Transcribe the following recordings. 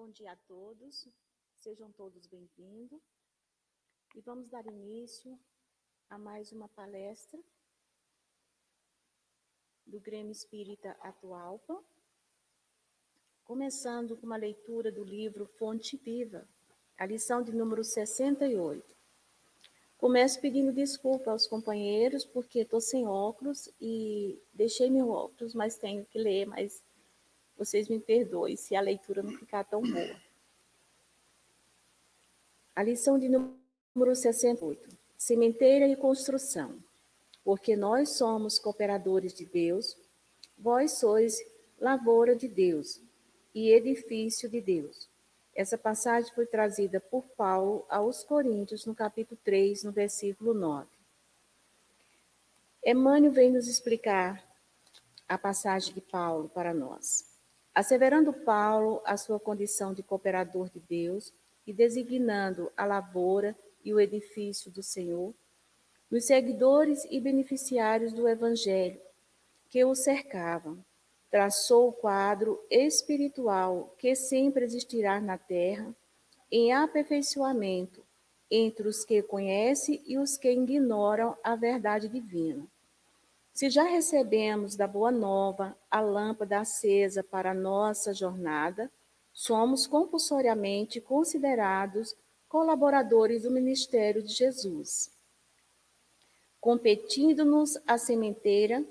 Bom dia a todos, sejam todos bem-vindos. E vamos dar início a mais uma palestra do Grêmio Espírita Atualpa, começando com uma leitura do livro Fonte Viva, a lição de número 68. Começo pedindo desculpa aos companheiros, porque estou sem óculos e deixei meu óculos, mas tenho que ler, mas vocês me perdoem se a leitura não ficar tão boa. A lição de número 68. Sementeira e construção. Porque nós somos cooperadores de Deus, vós sois lavoura de Deus e edifício de Deus. Essa passagem foi trazida por Paulo aos Coríntios, no capítulo 3, no versículo 9. Emmanuel vem nos explicar a passagem de Paulo para nós. Asseverando Paulo a sua condição de cooperador de Deus e designando a lavoura e o edifício do Senhor, nos seguidores e beneficiários do Evangelho que o cercavam, traçou o quadro espiritual que sempre existirá na Terra, em aperfeiçoamento entre os que conhecem e os que ignoram a verdade divina. Se já recebemos da Boa Nova a lâmpada acesa para a nossa jornada, somos compulsoriamente considerados colaboradores do ministério de Jesus, competindo-nos a sementeira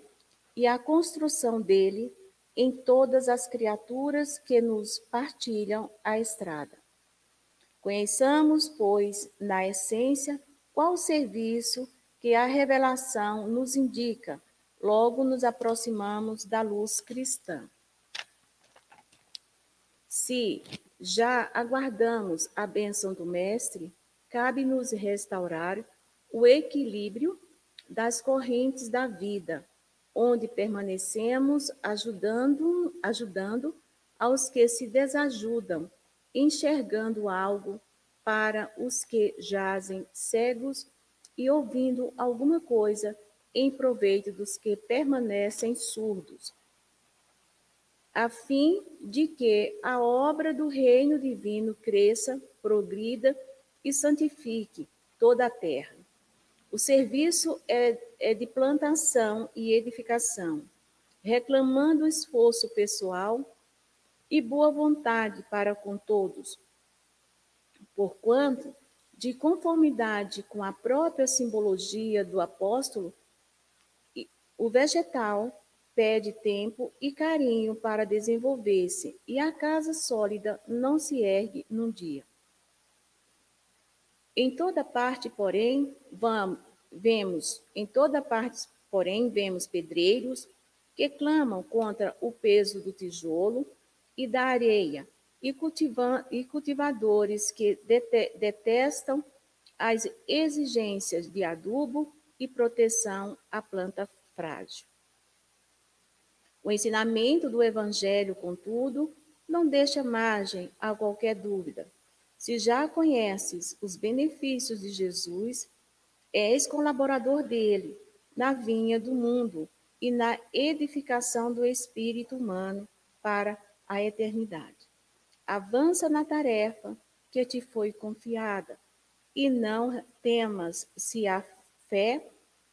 e a construção dele em todas as criaturas que nos partilham a estrada. Conheçamos, pois, na essência, qual serviço que a revelação nos indica, logo nos aproximamos da luz cristã. Se já aguardamos a bênção do Mestre, cabe-nos restaurar o equilíbrio das correntes da vida, onde permanecemos ajudando, ajudando aos que se desajudam, enxergando algo para os que jazem cegos e ouvindo alguma coisa em proveito dos que permanecem surdos, a fim de que a obra do reino divino cresça, progrida e santifique toda a terra. O serviço é, é de plantação e edificação, reclamando esforço pessoal e boa vontade para com todos, porquanto, de conformidade com a própria simbologia do apóstolo, o vegetal pede tempo e carinho para desenvolver-se, e a casa sólida não se ergue num dia. Em toda parte, porém, vamos, vemos, em toda parte, porém, vemos pedreiros que clamam contra o peso do tijolo e da areia, e, e cultivadores que dete detestam as exigências de adubo e proteção à planta frágil. O ensinamento do Evangelho, contudo, não deixa margem a qualquer dúvida. Se já conheces os benefícios de Jesus, és colaborador dele na vinha do mundo e na edificação do espírito humano para a eternidade. Avança na tarefa que te foi confiada e não temas se a fé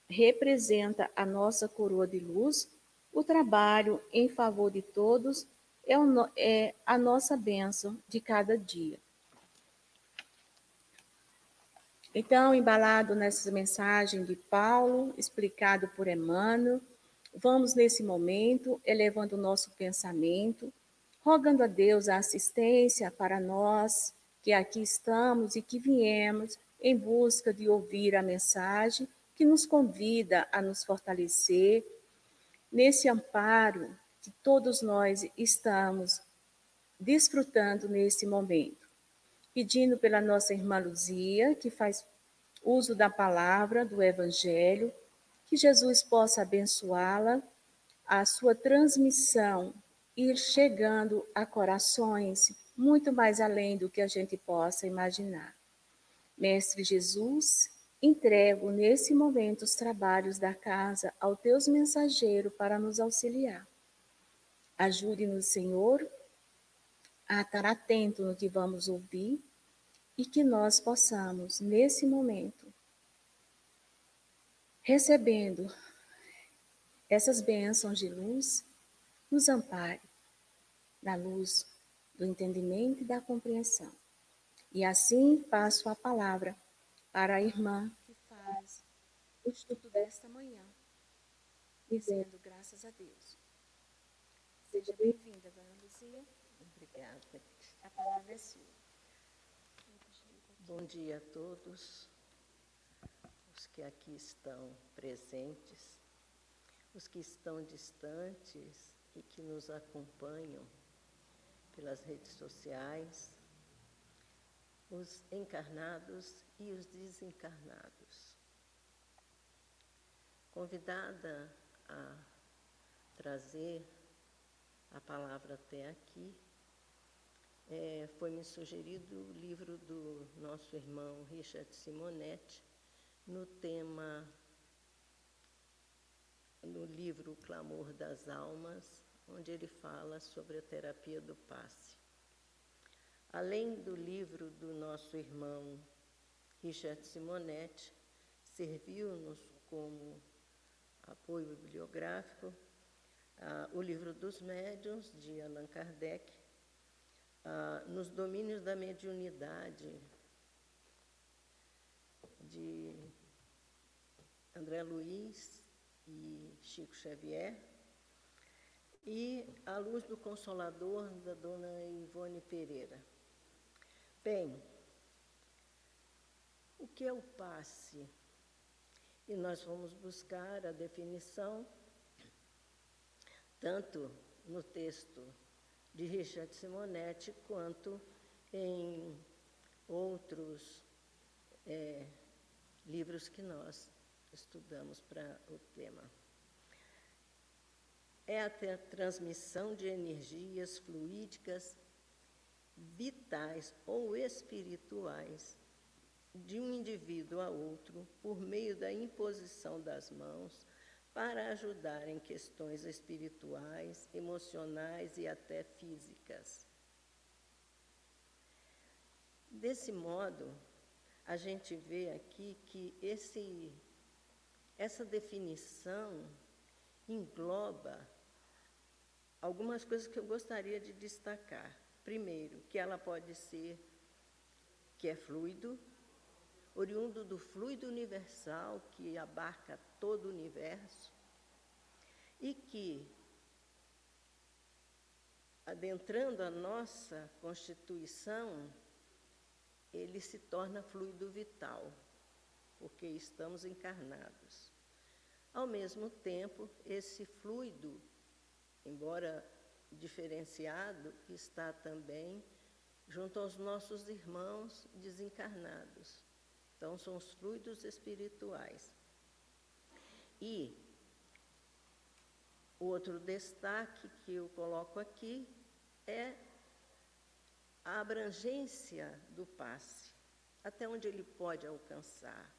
representa a nossa coroa de luz, o trabalho em favor de todos é, o, é a nossa bênção de cada dia. Então, embalado nessa mensagem de Paulo, explicado por Emmanuel, vamos nesse momento elevando o nosso pensamento, rogando a Deus a assistência para nós que aqui estamos e que viemos em busca de ouvir a mensagem que nos convida a nos fortalecer nesse amparo que todos nós estamos desfrutando nesse momento pedindo pela nossa irmã Luzia, que faz uso da palavra, do Evangelho, que Jesus possa abençoá-la, a sua transmissão ir chegando a corações muito mais além do que a gente possa imaginar. Mestre Jesus, entrego nesse momento os trabalhos da casa ao teus mensageiros para nos auxiliar. Ajude-nos, Senhor, a estar atento no que vamos ouvir e que nós possamos, nesse momento, recebendo essas bênçãos de luz, nos ampare da luz do entendimento e da compreensão. E assim passo a palavra para a irmã que faz o estudo desta manhã, dizendo graças a Deus. Seja bem-vinda, dona Luzia. Obrigada. A palavra é sua. Bom dia a todos, os que aqui estão presentes, os que estão distantes e que nos acompanham pelas redes sociais, os encarnados e os desencarnados. Convidada a trazer a palavra até aqui, é, foi-me sugerido o livro do nosso irmão Richard Simonetti, no tema, no livro O Clamor das Almas, onde ele fala sobre a terapia do passe. Além do livro do nosso irmão Richard Simonetti, serviu-nos como apoio bibliográfico ah, o livro dos médiuns, de Allan Kardec, ah, nos domínios da mediunidade, de André Luiz e Chico Xavier, e A Luz do Consolador, da dona Ivone Pereira. Bem, o que é o passe? E nós vamos buscar a definição, tanto no texto de Richard Simonetti, quanto em outros é, livros que nós estudamos para o tema é a transmissão de energias fluídicas vitais ou espirituais de um indivíduo a outro por meio da imposição das mãos para ajudar em questões espirituais, emocionais e até físicas. Desse modo, a gente vê aqui que esse, essa definição engloba algumas coisas que eu gostaria de destacar. Primeiro, que ela pode ser que é fluido, oriundo do fluido universal que abarca todo o universo e que, adentrando a nossa constituição, ele se torna fluido vital, porque estamos encarnados. Ao mesmo tempo, esse fluido embora diferenciado, está também junto aos nossos irmãos desencarnados. Então, são os fluidos espirituais. E outro destaque que eu coloco aqui é a abrangência do passe, até onde ele pode alcançar.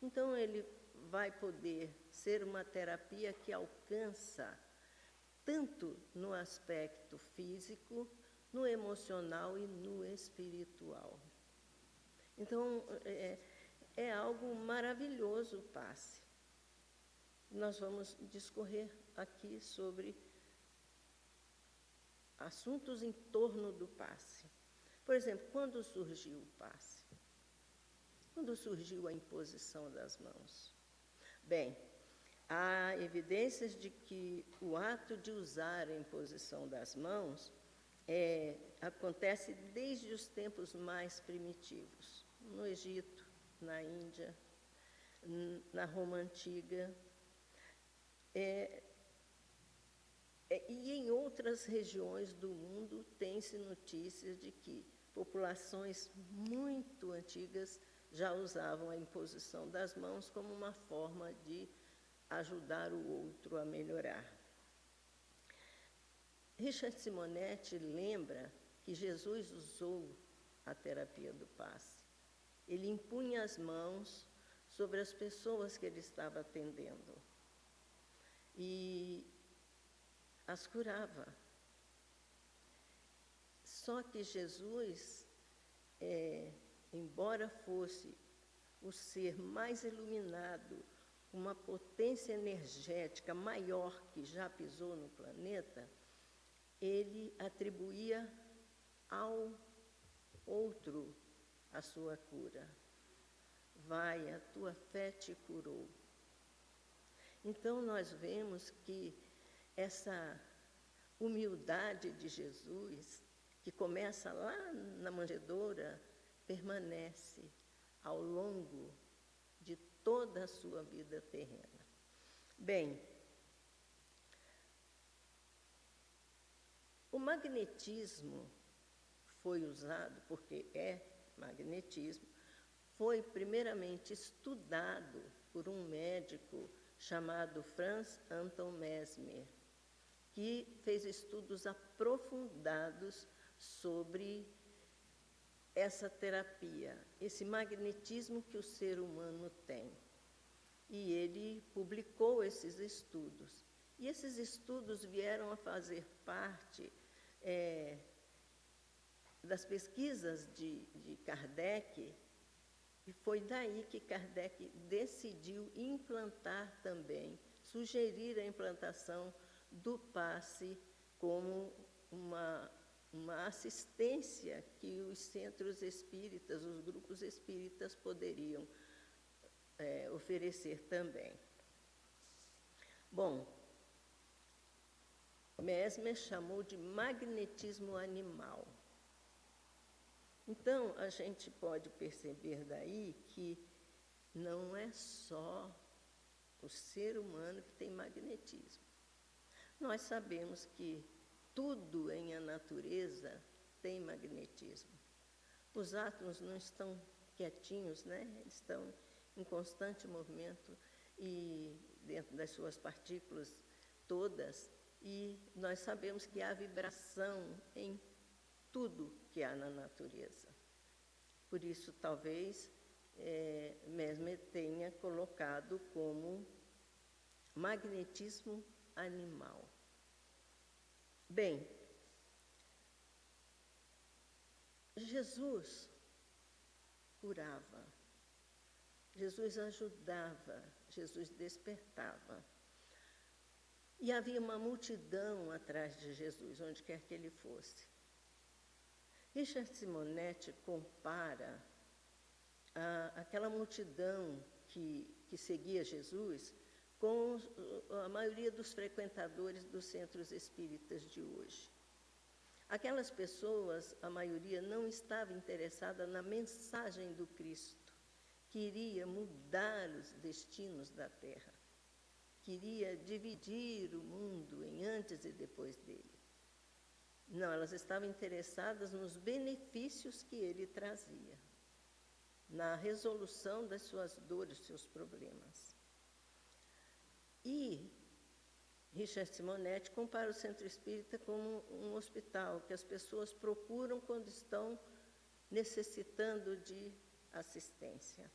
Então, ele vai poder ser uma terapia que alcança tanto no aspecto físico, no emocional e no espiritual. Então, é, é algo maravilhoso o passe. Nós vamos discorrer aqui sobre assuntos em torno do passe. Por exemplo, quando surgiu o passe? Quando surgiu a imposição das mãos? Bem, há evidências de que o ato de usar a imposição das mãos é, acontece desde os tempos mais primitivos, no Egito, na Índia, na Roma Antiga, é, é, e em outras regiões do mundo tem-se notícias de que populações muito antigas já usavam a imposição das mãos como uma forma de ajudar o outro a melhorar. Richard Simonetti lembra que Jesus usou a terapia do passe. Ele impunha as mãos sobre as pessoas que ele estava atendendo e as curava. Só que Jesus, é, embora fosse o ser mais iluminado, uma potência energética maior que já pisou no planeta, ele atribuía ao outro a sua cura. Vai, a tua fé te curou. Então nós vemos que essa humildade de Jesus, que começa lá na manjedoura, permanece ao longo toda a sua vida terrena. Bem, o magnetismo foi usado, porque é magnetismo, foi primeiramente estudado por um médico chamado Franz Anton Mesmer, que fez estudos aprofundados sobre essa terapia, esse magnetismo que o ser humano tem. E ele publicou esses estudos. E esses estudos vieram a fazer parte é, das pesquisas de, de Kardec, e foi daí que Kardec decidiu implantar também, sugerir a implantação do passe como uma uma assistência que os centros espíritas, os grupos espíritas poderiam é, oferecer também. Bom, Mesmer chamou de magnetismo animal. Então, a gente pode perceber daí que não é só o ser humano que tem magnetismo. Nós sabemos que tudo em a natureza tem magnetismo. Os átomos não estão quietinhos, né? Estão em constante movimento e dentro das suas partículas todas, e nós sabemos que há vibração em tudo que há na natureza. Por isso, talvez, é, Mesmer tenha colocado como magnetismo animal. Bem, Jesus curava, Jesus ajudava, Jesus despertava. E havia uma multidão atrás de Jesus, onde quer que ele fosse. Richard Simonetti compara a, aquela multidão que, que seguia Jesus com a maioria dos frequentadores dos centros espíritas de hoje. Aquelas pessoas, a maioria, não estava interessada na mensagem do Cristo, queria mudar os destinos da Terra, queria dividir o mundo em antes e depois dele. Não, elas estavam interessadas nos benefícios que ele trazia, na resolução das suas dores, seus problemas. E Richard Simonetti compara o centro espírita como um hospital que as pessoas procuram quando estão necessitando de assistência.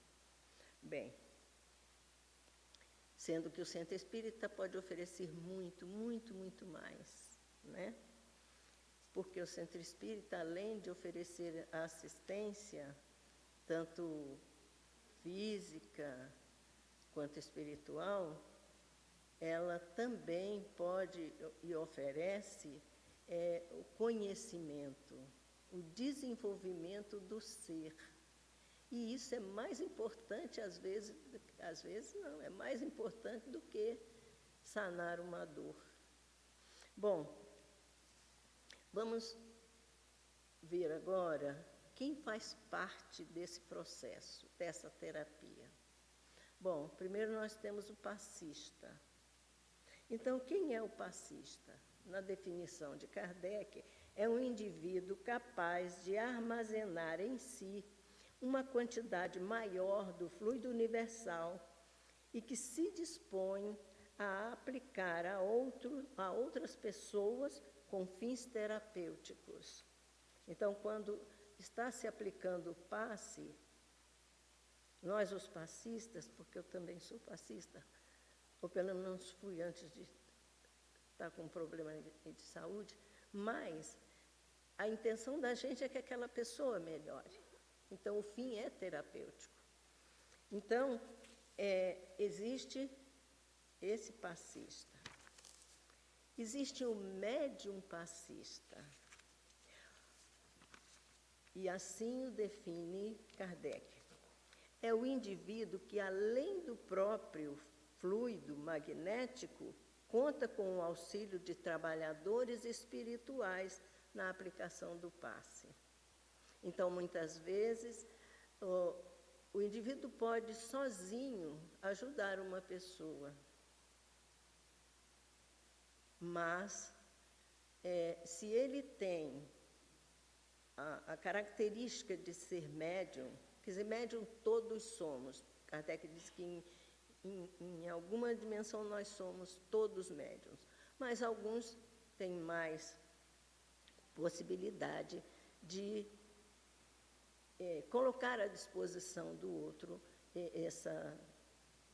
Bem, sendo que o centro espírita pode oferecer muito, muito, muito mais, né? Porque o centro espírita, além de oferecer assistência, tanto física quanto espiritual, ela também pode e oferece é, o conhecimento, o desenvolvimento do ser. E isso é mais importante, às vezes, às vezes não, é mais importante do que sanar uma dor. Bom, vamos ver agora quem faz parte desse processo, dessa terapia. Bom, primeiro nós temos o passista. Então, quem é o passista? Na definição de Kardec, é um indivíduo capaz de armazenar em si uma quantidade maior do fluido universal e que se dispõe a aplicar a, outro, a outras pessoas com fins terapêuticos. Então, quando está se aplicando o passe, nós, os passistas, porque eu também sou passista, ou pelo menos fui antes de estar com um problema de, de saúde, mas a intenção da gente é que aquela pessoa melhore. Então, o fim é terapêutico. Então, é, existe esse passista. Existe o médium passista. E assim o define Kardec. É o indivíduo que, além do próprio fluido magnético, conta com o auxílio de trabalhadores espirituais na aplicação do passe. Então, muitas vezes, o, o indivíduo pode sozinho ajudar uma pessoa, mas é, se ele tem a, a, característica de ser médium, quer dizer, médium todos somos. Kardec diz que em, em, em alguma dimensão nós somos todos médiums, mas alguns têm mais possibilidade de é, colocar à disposição do outro é, essa,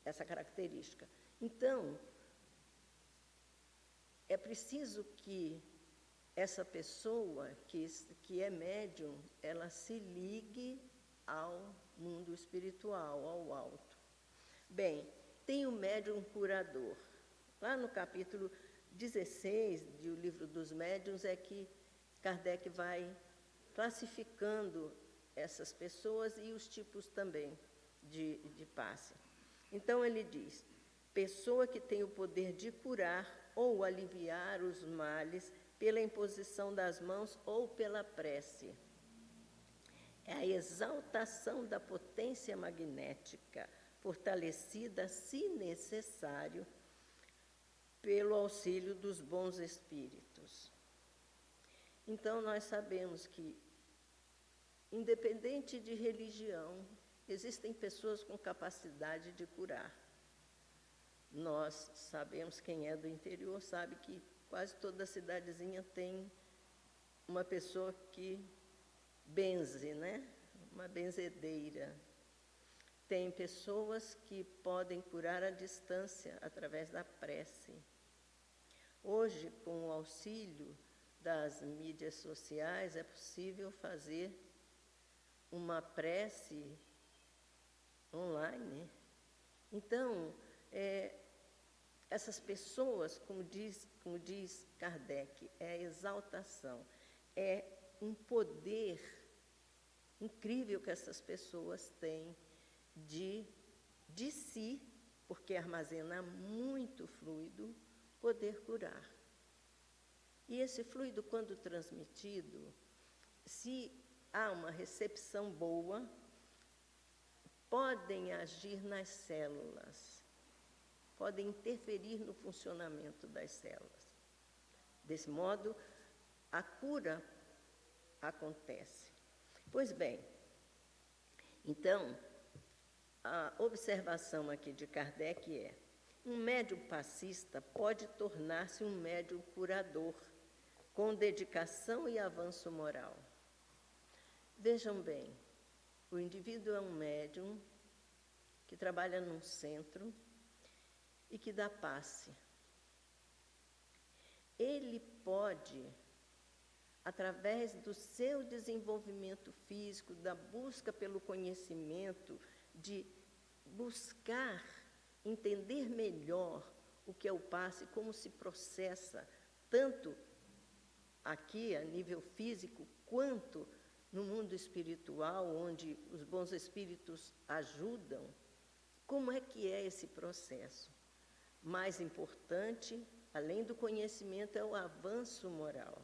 essa característica. Então, é preciso que essa pessoa que, que é médium, ela se ligue ao mundo espiritual, ao alto. Bem, tem o médium curador. Lá no capítulo 16 do livro dos médiuns é que Kardec vai classificando essas pessoas e os tipos também de, de passe. Então ele diz: pessoa que tem o poder de curar ou aliviar os males pela imposição das mãos ou pela prece. É a exaltação da potência magnética, fortalecida, se necessário, pelo auxílio dos bons espíritos. Então, nós sabemos que, independente de religião, existem pessoas com capacidade de curar. Nós sabemos, quem é do interior sabe que quase toda cidadezinha tem uma pessoa que benze, né? Uma benzedeira. Tem pessoas que podem curar à distância através da prece. Hoje, com o auxílio das mídias sociais, é possível fazer uma prece online. Então, é, essas pessoas, como diz, como diz Kardec, é exaltação, é um poder incrível que essas pessoas têm de, de si, porque armazena muito fluido, poder curar. E esse fluido, quando transmitido, se há uma recepção boa, podem agir nas células podem interferir no funcionamento das células. Desse modo, a cura acontece. Pois bem, então, a observação aqui de Kardec é: um médium passista pode tornar-se um médium curador, com dedicação e avanço moral. Vejam bem, o indivíduo é um médium que trabalha num centro e que dá passe. Ele pode, através do seu desenvolvimento físico, da busca pelo conhecimento, de buscar entender melhor o que é o passe, como se processa, tanto aqui a nível físico, quanto no mundo espiritual, onde os bons espíritos ajudam, como é que é esse processo? mais importante, além do conhecimento, é o avanço moral.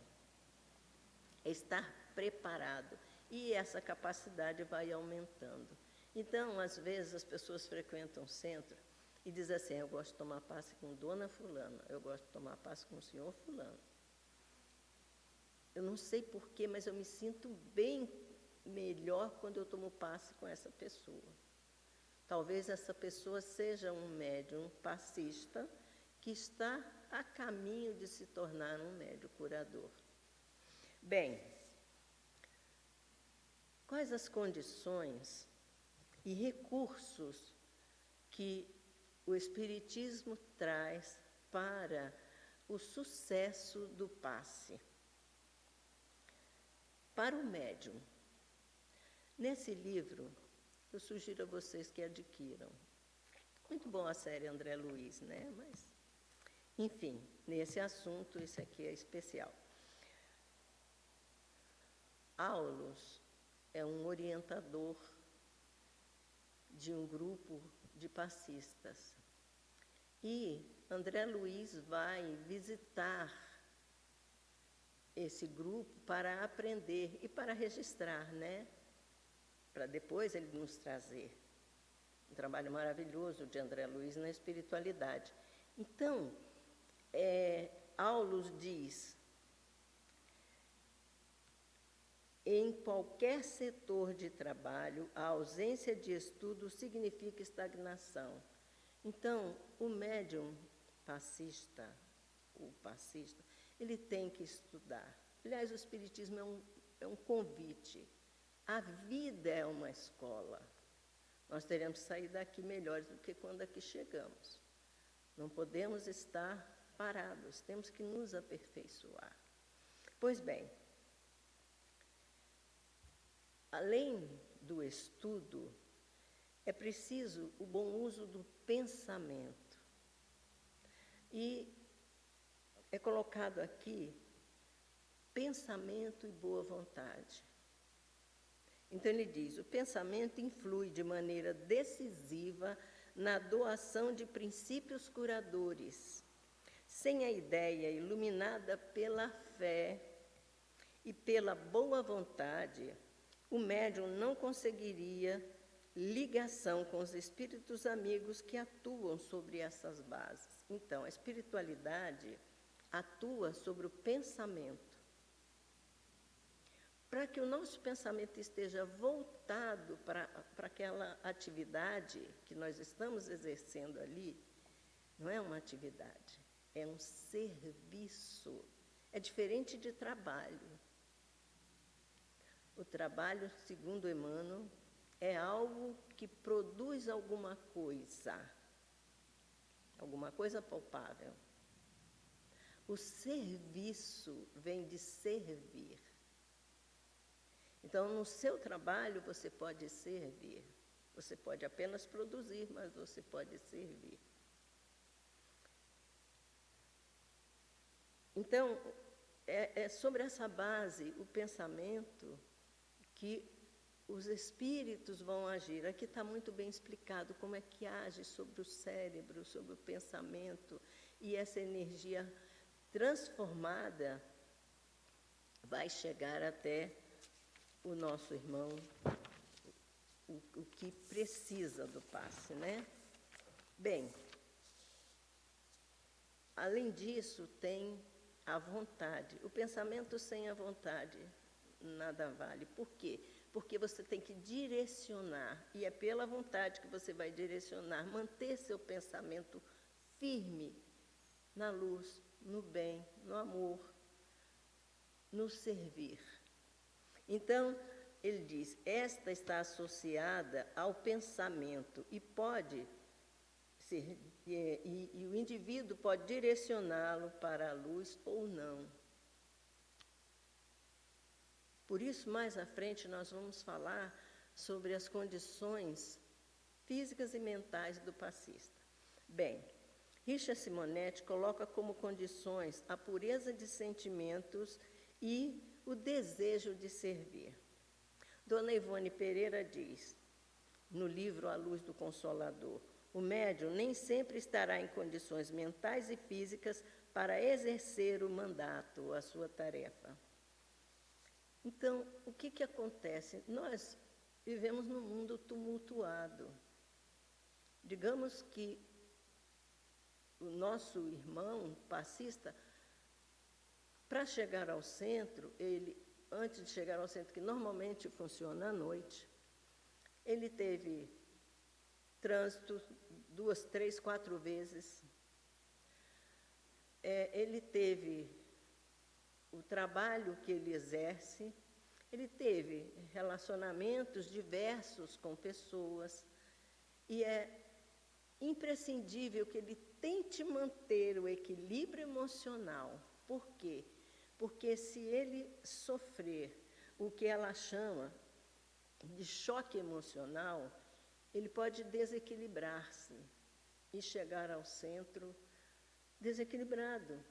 É estar preparado. E essa capacidade vai aumentando. Então, às vezes, as pessoas frequentam o centro e dizem assim: Eu gosto de tomar passe com Dona Fulana, eu gosto de tomar passe com o senhor Fulano. Eu não sei porquê, mas eu me sinto bem melhor quando eu tomo passe com essa pessoa. Talvez essa pessoa seja um médium passista que está a caminho de se tornar um médium curador. Bem, quais as condições e recursos que o Espiritismo traz para o sucesso do passe? para o médium. Nesse livro, eu sugiro a vocês que adquiram. Muito bom a série André Luiz, né? Mas, enfim, nesse assunto, esse aqui é especial. Aulos é um orientador de um grupo de passistas. E André Luiz vai visitar esse grupo para aprender e para registrar, né? Para depois ele nos trazer. Um trabalho maravilhoso de André Luiz na espiritualidade. Então, é, Aulus diz: em qualquer setor de trabalho, a ausência de estudo significa estagnação. Então, o médium passista, o passista, ele tem que estudar. Aliás, o Espiritismo é um, é um convite. A vida é uma escola. Nós teremos que sair daqui melhores do que quando aqui chegamos. Não podemos estar parados, temos que nos aperfeiçoar. Pois bem, além do estudo, é preciso o bom uso do pensamento. E é colocado aqui pensamento e boa vontade. Então ele diz: o pensamento influi de maneira decisiva na doação de princípios curadores. Sem a ideia iluminada pela fé e pela boa vontade, o médium não conseguiria ligação com os espíritos amigos que atuam sobre essas bases. Então, a espiritualidade atua sobre o pensamento para que o nosso pensamento esteja voltado para, para aquela atividade que nós estamos exercendo ali, não é uma atividade, é um serviço. É diferente de trabalho. O trabalho, segundo Emmanuel, é algo que produz alguma coisa, alguma coisa palpável. O serviço vem de servir. Então, no seu trabalho, você pode servir. Você pode apenas produzir, mas você pode servir. Então, é, é sobre essa base, o pensamento, que os espíritos vão agir. Aqui está muito bem explicado como é que age sobre o cérebro, sobre o pensamento, e essa energia transformada vai chegar até o nosso irmão o, o que precisa do passe, né? Bem, além disso, tem a vontade. O pensamento sem a vontade nada vale. Por quê? Porque você tem que direcionar, e é pela vontade que você vai direcionar, manter seu pensamento firme na luz, no bem, no amor, no servir. Então, ele diz: esta está associada ao pensamento e pode ser, e, e, e o indivíduo pode direcioná-lo para a luz ou não. Por isso, mais à frente, nós vamos falar sobre as condições físicas e mentais do passista. Bem, Richard Simonetti coloca como condições a pureza de sentimentos e o desejo de servir. Dona Ivone Pereira diz, no livro A Luz do Consolador, o médium nem sempre estará em condições mentais e físicas para exercer o mandato, a sua tarefa. Então, o que, que acontece? Nós vivemos num mundo tumultuado. Digamos que o nosso irmão passista para chegar ao centro, ele, antes de chegar ao centro, que normalmente funciona à noite, ele teve trânsito duas, três, quatro vezes. É, ele teve o trabalho que ele exerce, ele teve relacionamentos diversos com pessoas, e é imprescindível que ele tente manter o equilíbrio emocional. Por quê? Porque se ele sofrer o que ela chama de choque emocional, ele pode desequilibrar-se e chegar ao centro desequilibrado.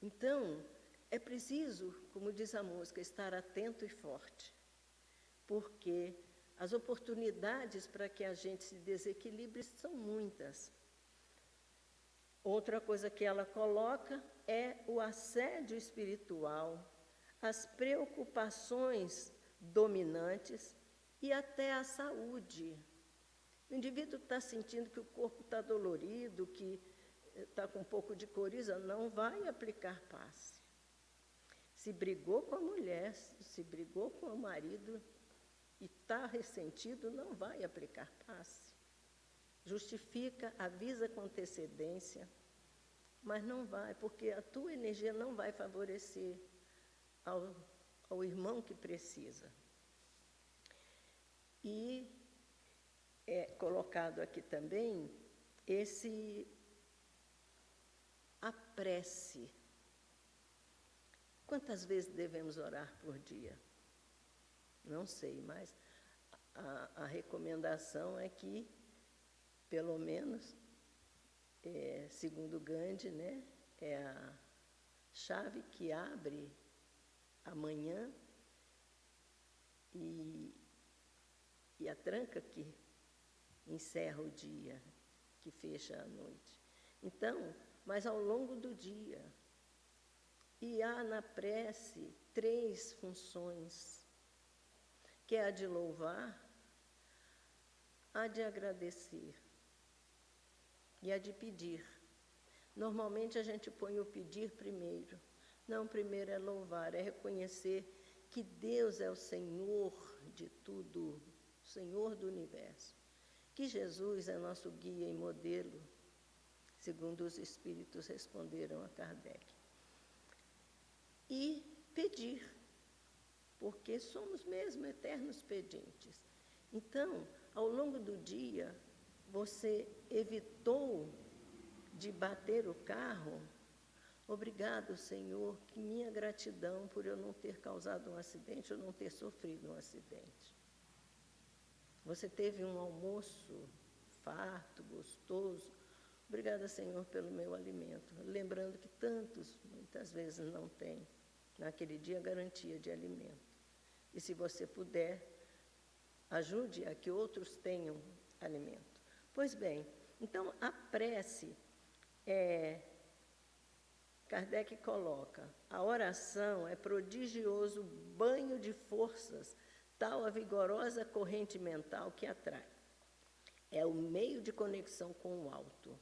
Então, é preciso, como diz a música, estar atento e forte, porque as oportunidades para que a gente se desequilibre são muitas. Outra coisa que ela coloca é o assédio espiritual, as preocupações dominantes e até a saúde. O indivíduo está sentindo que o corpo está dolorido, que está com um pouco de coriza, não vai aplicar passe. Se brigou com a mulher, se brigou com o marido e está ressentido, não vai aplicar passe. Justifica, avisa com antecedência, mas não vai, porque a tua energia não vai favorecer ao, ao irmão que precisa. E é colocado aqui também esse a prece. Quantas vezes devemos orar por dia? Não sei, mas a, a recomendação é que, pelo menos, é, segundo Gandhi, né, é a chave que abre amanhã e, e a tranca que encerra o dia, que fecha a noite. Então, mas ao longo do dia, e há na prece três funções, que é a de louvar, a de agradecer e a de pedir. Normalmente a gente põe o pedir primeiro. Não, primeiro é louvar, é reconhecer que Deus é o Senhor de tudo, Senhor do universo. Que Jesus é nosso guia e modelo, segundo os Espíritos responderam a Kardec. E pedir, porque somos mesmo eternos pedintes. Então, ao longo do dia, você evitou de bater o carro, obrigado, Senhor, que minha gratidão por eu não ter causado um acidente, eu não ter sofrido um acidente. Você teve um almoço farto, gostoso. Obrigada, Senhor, pelo meu alimento. Lembrando que tantos, muitas vezes, não têm naquele dia garantia de alimento. E se você puder, ajude a que outros tenham alimento. Pois bem, então a prece, é, Kardec coloca, a oração é prodigioso banho de forças, tal a vigorosa corrente mental que atrai. É o meio de conexão com o alto.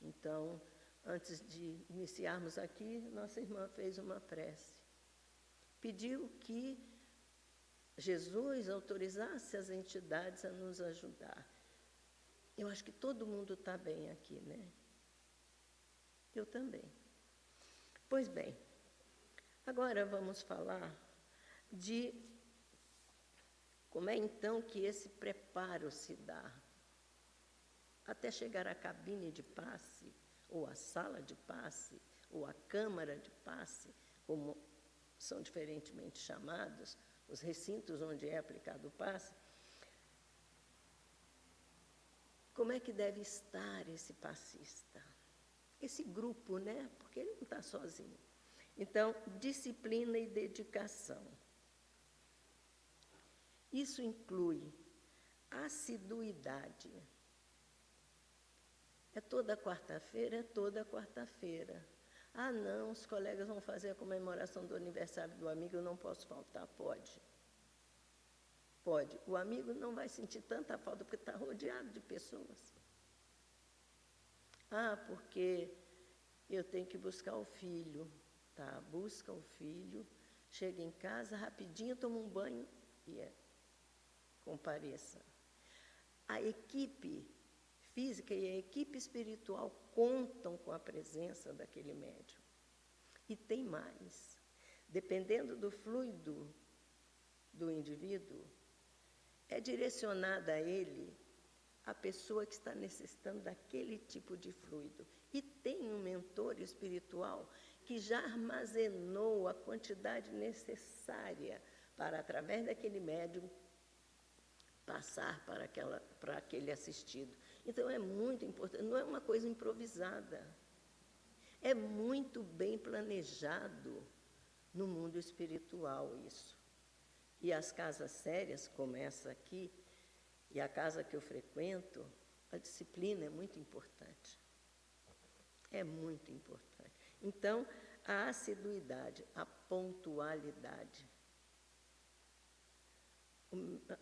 Então, antes de iniciarmos aqui, nossa irmã fez uma prece. Pediu que Jesus autorizasse as entidades a nos ajudar. Eu acho que todo mundo está bem aqui, né? Eu também. Pois bem, agora vamos falar de como é então que esse preparo se dá até chegar à cabine de passe, ou à sala de passe, ou à câmara de passe, como são diferentemente chamados, os recintos onde é aplicado o passe. Como é que deve estar esse passista? Esse grupo, né? Porque ele não está sozinho. Então, disciplina e dedicação. Isso inclui assiduidade. É toda quarta-feira, é toda quarta-feira. Ah, não, os colegas vão fazer a comemoração do aniversário do amigo, eu não posso faltar. Pode. Pode. O amigo não vai sentir tanta falta porque está rodeado de pessoas. Ah, porque eu tenho que buscar o filho. Tá, busca o filho, chega em casa rapidinho, toma um banho e é, compareça. A equipe física e a equipe espiritual contam com a presença daquele médium. E tem mais. Dependendo do fluido do indivíduo, é direcionada a ele a pessoa que está necessitando daquele tipo de fluido. E tem um mentor espiritual que já armazenou a quantidade necessária para, através daquele médium, passar para, aquela, para aquele assistido. Então é muito importante, não é uma coisa improvisada. É muito bem planejado no mundo espiritual isso. E as casas sérias, como essa aqui, e a casa que eu frequento, a disciplina é muito importante. É muito importante. Então, a assiduidade, a pontualidade.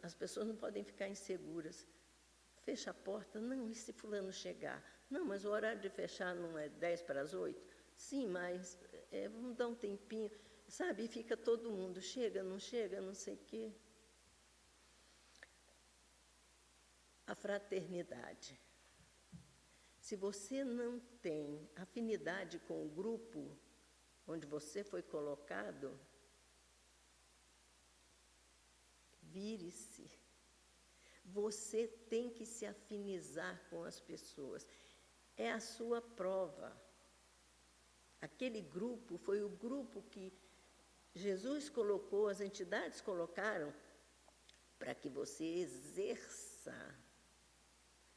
As pessoas não podem ficar inseguras. Fecha a porta, não, e se fulano chegar? Não, mas o horário de fechar não é 10 para as 8? Sim, mas é, vamos dar um tempinho. Sabe, fica todo mundo, chega, não chega, não sei o quê. A fraternidade. Se você não tem afinidade com o grupo onde você foi colocado, vire-se. Você tem que se afinizar com as pessoas. É a sua prova. Aquele grupo foi o grupo que Jesus colocou, as entidades colocaram, para que você exerça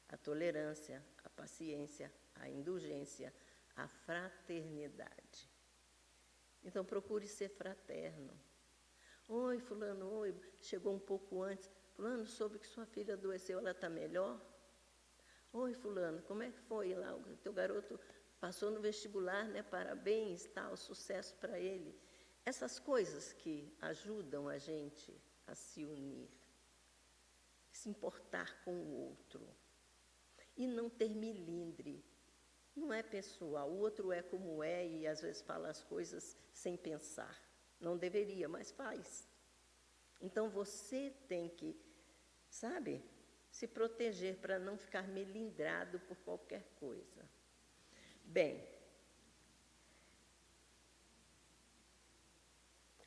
a tolerância, a paciência, a indulgência, a fraternidade. Então procure ser fraterno. Oi, fulano, oi, chegou um pouco antes. Fulano, soube que sua filha adoeceu, ela está melhor? Oi, fulano, como é que foi lá? O teu garoto passou no vestibular, né? Parabéns, tal, sucesso para ele. Essas coisas que ajudam a gente a se unir, se importar com o outro e não ter milindre. Não é pessoal, o outro é como é e às vezes fala as coisas sem pensar. Não deveria, mas faz. Então você tem que, sabe, se proteger para não ficar melindrado por qualquer coisa. Bem,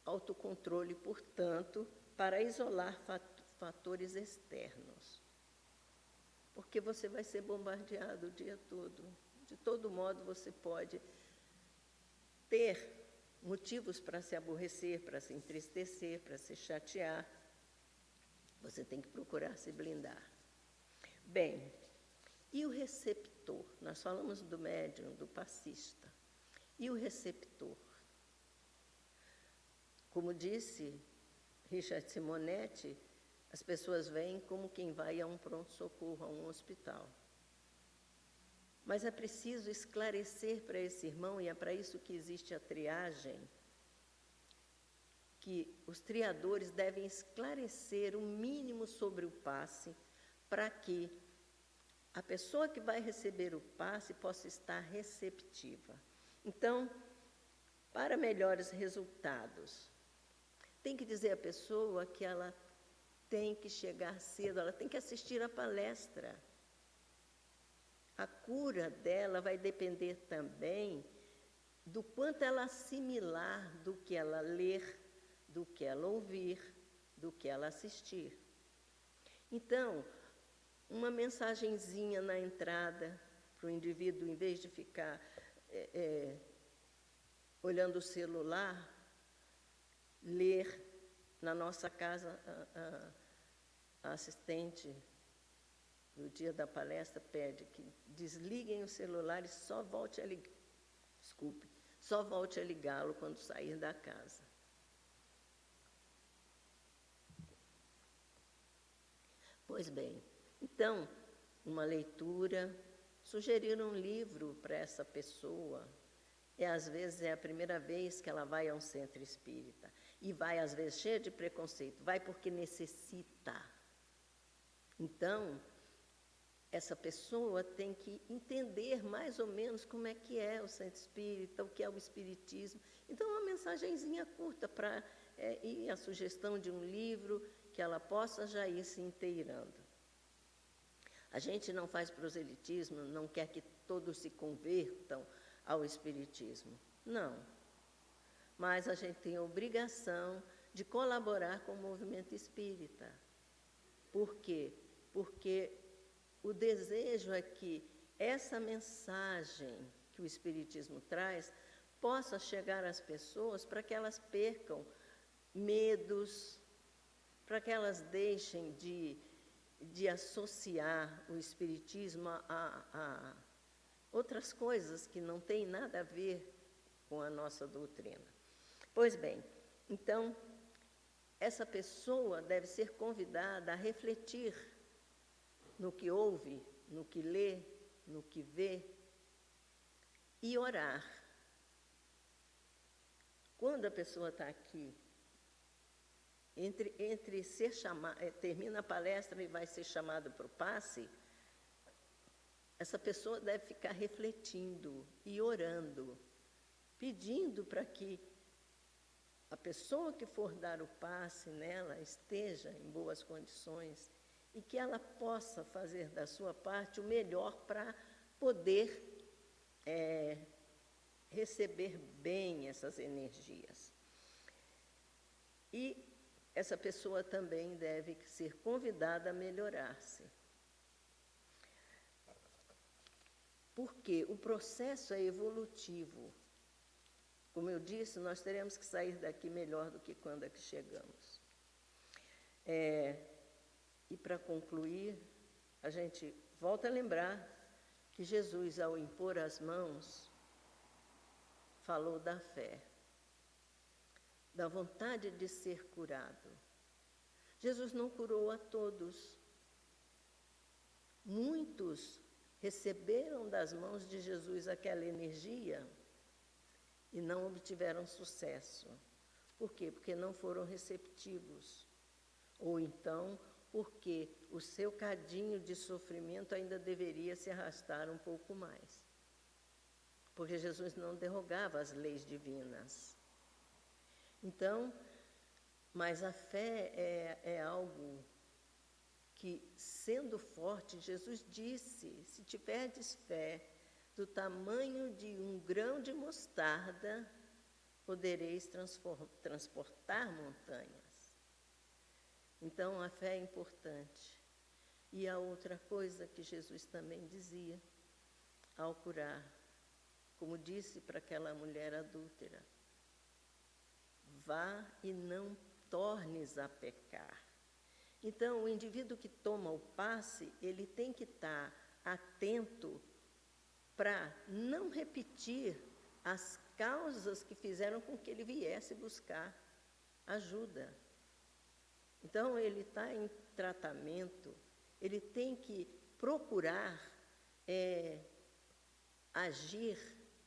autocontrole, portanto, para isolar fatores externos. Porque você vai ser bombardeado o dia todo. De todo modo, você pode ter motivos para se aborrecer, para se entristecer, para se chatear. Você tem que procurar se blindar. Bem, e o receptor? Nós falamos do médium, do passista. E o receptor? Como disse Richard Simonetti, as pessoas veem como quem vai a um pronto-socorro, a um hospital. Mas é preciso esclarecer para esse irmão, e é para isso que existe a triagem, que os triadores devem esclarecer o mínimo sobre o passe, para que a pessoa que vai receber o passe possa estar receptiva. Então, para melhores resultados, tem que dizer à pessoa que ela tem que chegar cedo, ela tem que assistir à palestra. A cura dela vai depender também do quanto ela assimilar do que ela ler, do que ela ouvir, do que ela assistir. Então, uma mensagenzinha na entrada para o indivíduo, em vez de ficar é, é, olhando o celular, ler. Na nossa casa, a, a, a assistente, no dia da palestra, pede que desliguem o celular e só volte a ligar. Desculpe, só volte a ligá-lo quando sair da casa. Pois bem, então, uma leitura, sugerir um livro para essa pessoa. E às vezes é a primeira vez que ela vai a um centro espírita e vai às vezes cheia de preconceito, vai porque necessita. Então, essa pessoa tem que entender mais ou menos como é que é o centro espírita, o que é o espiritismo. Então, uma mensagenzinha curta para é, e a sugestão de um livro que ela possa já ir se inteirando. A gente não faz proselitismo, não quer que todos se convertam ao espiritismo. Não mas a gente tem a obrigação de colaborar com o movimento espírita. Por quê? Porque o desejo é que essa mensagem que o Espiritismo traz possa chegar às pessoas para que elas percam medos, para que elas deixem de, de associar o Espiritismo a, a outras coisas que não têm nada a ver com a nossa doutrina. Pois bem, então, essa pessoa deve ser convidada a refletir no que ouve, no que lê, no que vê e orar. Quando a pessoa está aqui, entre, entre ser chamado, eh, termina a palestra e vai ser chamado para o passe, essa pessoa deve ficar refletindo e orando, pedindo para que a pessoa que for dar o passe nela esteja em boas condições e que ela possa fazer da sua parte o melhor para poder é, receber bem essas energias. E essa pessoa também deve ser convidada a melhorar-se. Porque o processo é evolutivo. Como eu disse, nós teremos que sair daqui melhor do que quando aqui chegamos. É, e para concluir, a gente volta a lembrar que Jesus, ao impor as mãos, falou da fé, da vontade de ser curado. Jesus não curou a todos. Muitos receberam das mãos de Jesus aquela energia e não obtiveram sucesso. Por quê? Porque não foram receptivos. Ou então, porque o seu cadinho de sofrimento ainda deveria se arrastar um pouco mais. Porque Jesus não derrogava as leis divinas. Então, mas a fé é, é algo que, sendo forte, Jesus disse: se tiverdes fé, do tamanho de um grão de mostarda, podereis transportar montanhas. Então, a fé é importante. E a outra coisa que Jesus também dizia ao curar, como disse para aquela mulher adúltera: vá e não tornes a pecar. Então, o indivíduo que toma o passe, ele tem que estar atento para não repetir as causas que fizeram com que ele viesse buscar ajuda. Então, ele está em tratamento, ele tem que procurar é, agir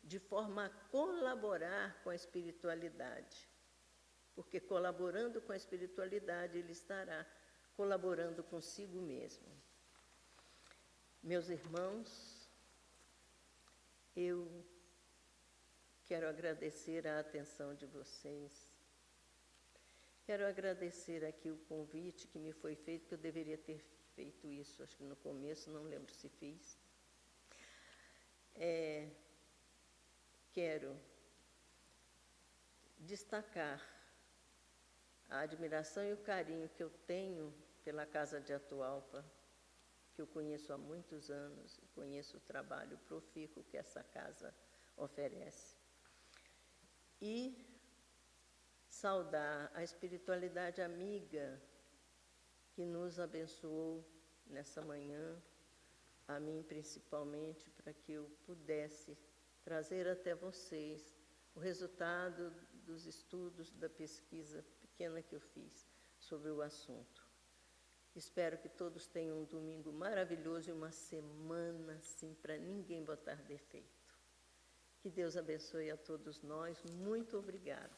de forma a colaborar com a espiritualidade. Porque colaborando com a espiritualidade, ele estará colaborando consigo mesmo. Meus irmãos, eu quero agradecer a atenção de vocês. Quero agradecer aqui o convite que me foi feito, que eu deveria ter feito isso, acho que no começo, não lembro se fiz. É, quero destacar a admiração e o carinho que eu tenho pela Casa de Atualpa, que eu conheço há muitos anos, conheço o trabalho profícuo que essa casa oferece. E saudar a espiritualidade amiga que nos abençoou nessa manhã, a mim principalmente, para que eu pudesse trazer até vocês o resultado dos estudos, da pesquisa pequena que eu fiz sobre o assunto. Espero que todos tenham um domingo maravilhoso e uma semana assim para ninguém botar defeito. Que Deus abençoe a todos nós. Muito obrigada.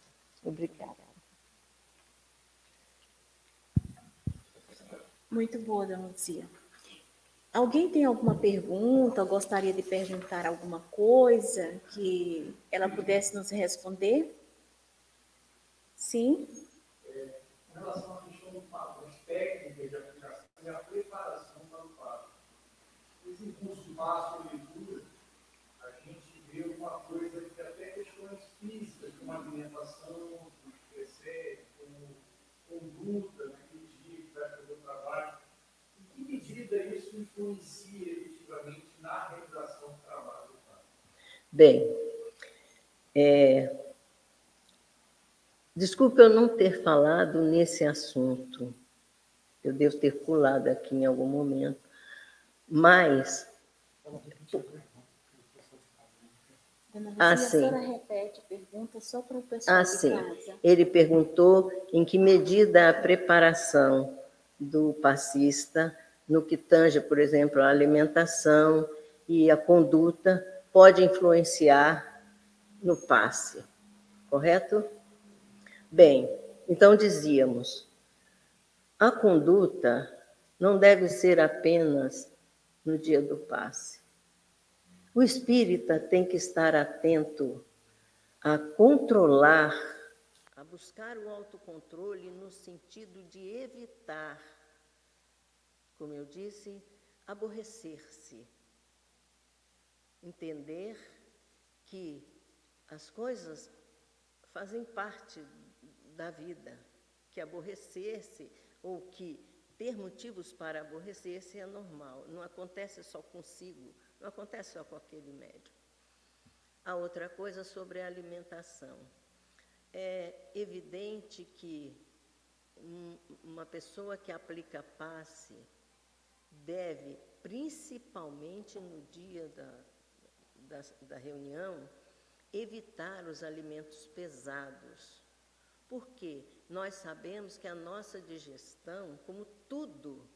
Obrigada. Muito boa, dona Luzia. Alguém tem alguma pergunta, gostaria de perguntar alguma coisa que ela pudesse nos responder? Sim? Relação à questão do padrões técnicas de aplicação e a preparação para o quadro. Esse curso de passo e leitura, a gente vê uma coisa que até questões físicas, como alimentação, crescer, como conduta dia que vai fazer o trabalho, em que medida isso influencia efetivamente na realização do trabalho? Bem, É, desculpe eu não ter falado nesse assunto. Eu devo ter pulado aqui em algum momento. Mas. ah, sim. a repete a pergunta só para o pessoal ah. Ele perguntou em que medida a preparação do passista no que tange, por exemplo, a alimentação e a conduta pode influenciar no passe, correto? Bem, então dizíamos, a conduta não deve ser apenas no dia do passe. O espírita tem que estar atento a controlar, a buscar o autocontrole no sentido de evitar, como eu disse, aborrecer-se. Entender que as coisas fazem parte da vida, que aborrecer-se ou que ter motivos para aborrecer-se é normal, não acontece só consigo, não acontece só com aquele médico. A outra coisa sobre a alimentação. É evidente que uma pessoa que aplica passe deve, principalmente no dia da, da, da reunião, evitar os alimentos pesados. Porque nós sabemos que a nossa digestão, como tudo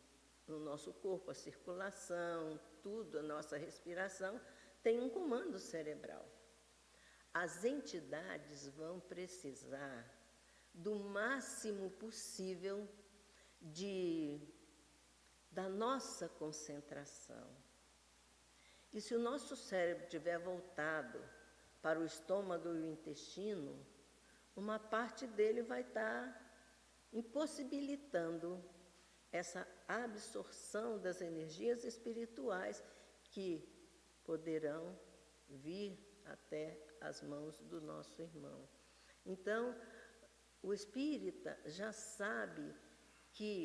no nosso corpo, a circulação, tudo, a nossa respiração, tem um comando cerebral. As entidades vão precisar do máximo possível de da nossa concentração. E se o nosso cérebro estiver voltado para o estômago e o intestino, uma parte dele vai estar impossibilitando essa absorção das energias espirituais que poderão vir até as mãos do nosso irmão. Então, o espírita já sabe que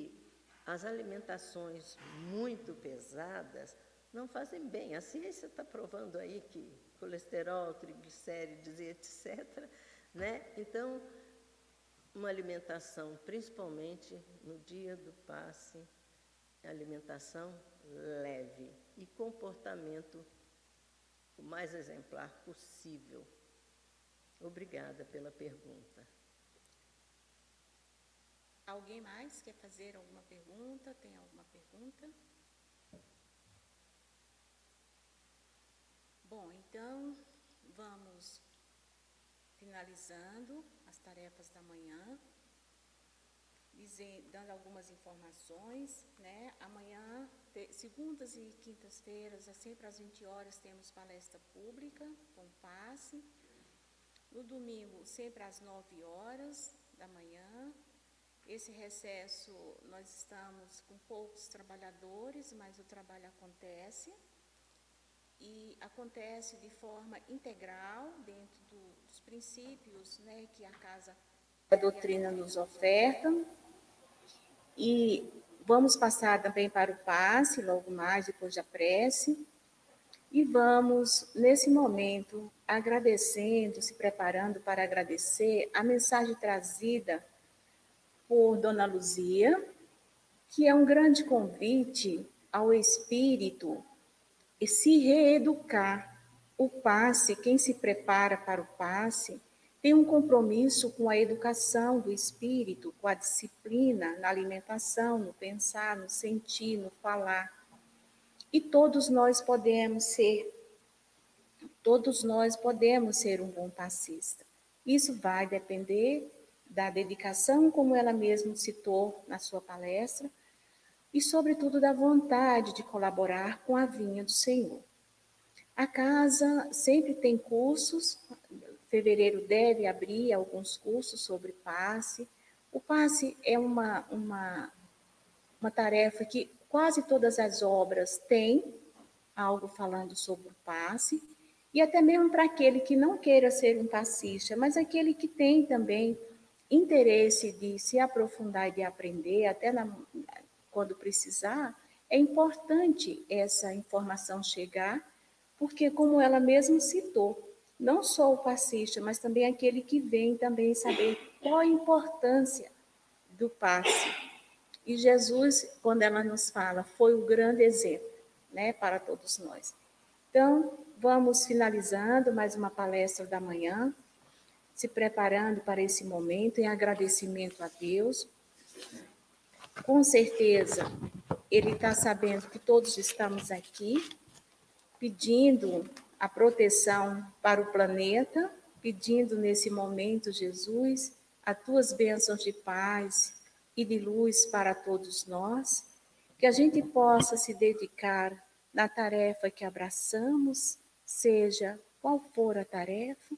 as alimentações muito pesadas não fazem bem. A ciência está provando aí que colesterol, triglicérides e etc né? Então, uma alimentação, principalmente no dia do passe, alimentação leve e comportamento o mais exemplar possível. Obrigada pela pergunta. Alguém mais quer fazer alguma pergunta? Tem alguma pergunta? Bom, então vamos finalizando as tarefas da manhã, dando algumas informações, né? Amanhã, segundas e quintas-feiras, é sempre às 20 horas, temos palestra pública com passe. No domingo, sempre às 9 horas da manhã. Esse recesso, nós estamos com poucos trabalhadores, mas o trabalho acontece e acontece de forma integral dentro do, dos princípios né, que a casa a doutrina nos oferta. E vamos passar também para o passe, logo mais, depois da prece. E vamos, nesse momento, agradecendo, se preparando para agradecer a mensagem trazida por Dona Luzia, que é um grande convite ao espírito e se reeducar. O passe, quem se prepara para o passe, tem um compromisso com a educação do espírito, com a disciplina na alimentação, no pensar, no sentir, no falar. E todos nós podemos ser, todos nós podemos ser um bom passista. Isso vai depender da dedicação, como ela mesma citou na sua palestra, e, sobretudo, da vontade de colaborar com a vinha do Senhor. A casa sempre tem cursos, fevereiro deve abrir alguns cursos sobre passe. O passe é uma, uma, uma tarefa que quase todas as obras têm algo falando sobre o passe, e até mesmo para aquele que não queira ser um passista, mas aquele que tem também interesse de se aprofundar e de aprender, até na, quando precisar, é importante essa informação chegar, porque, como ela mesma citou, não só o passista, mas também aquele que vem também saber qual a importância do passe. E Jesus, quando ela nos fala, foi o grande exemplo, né, para todos nós. Então, vamos finalizando mais uma palestra da manhã, se preparando para esse momento em agradecimento a Deus. Com certeza, Ele está sabendo que todos estamos aqui, pedindo a proteção para o planeta, pedindo nesse momento, Jesus, as tuas bênçãos de paz e de luz para todos nós, que a gente possa se dedicar na tarefa que abraçamos, seja qual for a tarefa,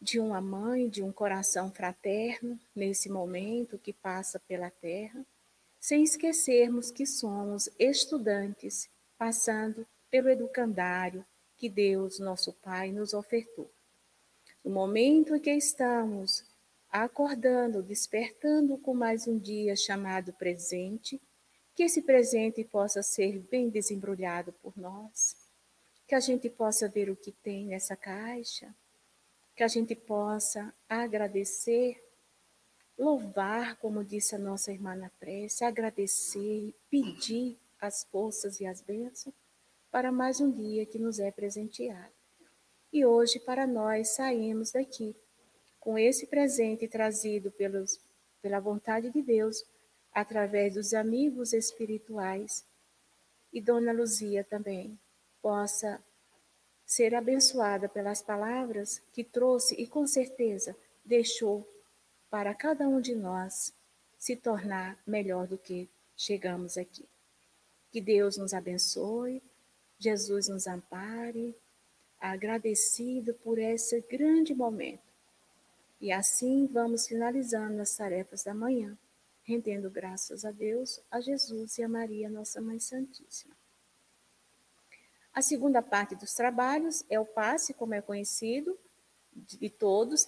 de uma mãe, de um coração fraterno nesse momento que passa pela terra, sem esquecermos que somos estudantes passando pelo educandário que Deus, nosso Pai, nos ofertou. No momento em que estamos acordando, despertando com mais um dia chamado presente, que esse presente possa ser bem desembrulhado por nós, que a gente possa ver o que tem nessa caixa, que a gente possa agradecer, louvar, como disse a nossa irmã na prece, agradecer, pedir as forças e as bênçãos para mais um dia que nos é presenteado. E hoje, para nós, saímos daqui com esse presente trazido pelos, pela vontade de Deus, através dos amigos espirituais, e Dona Luzia também possa ser abençoada pelas palavras que trouxe e com certeza deixou para cada um de nós se tornar melhor do que chegamos aqui. Que Deus nos abençoe, Jesus nos ampare, agradecido por esse grande momento. E assim vamos finalizando as tarefas da manhã, rendendo graças a Deus, a Jesus e a Maria, nossa Mãe Santíssima. A segunda parte dos trabalhos é o passe, como é conhecido de todos,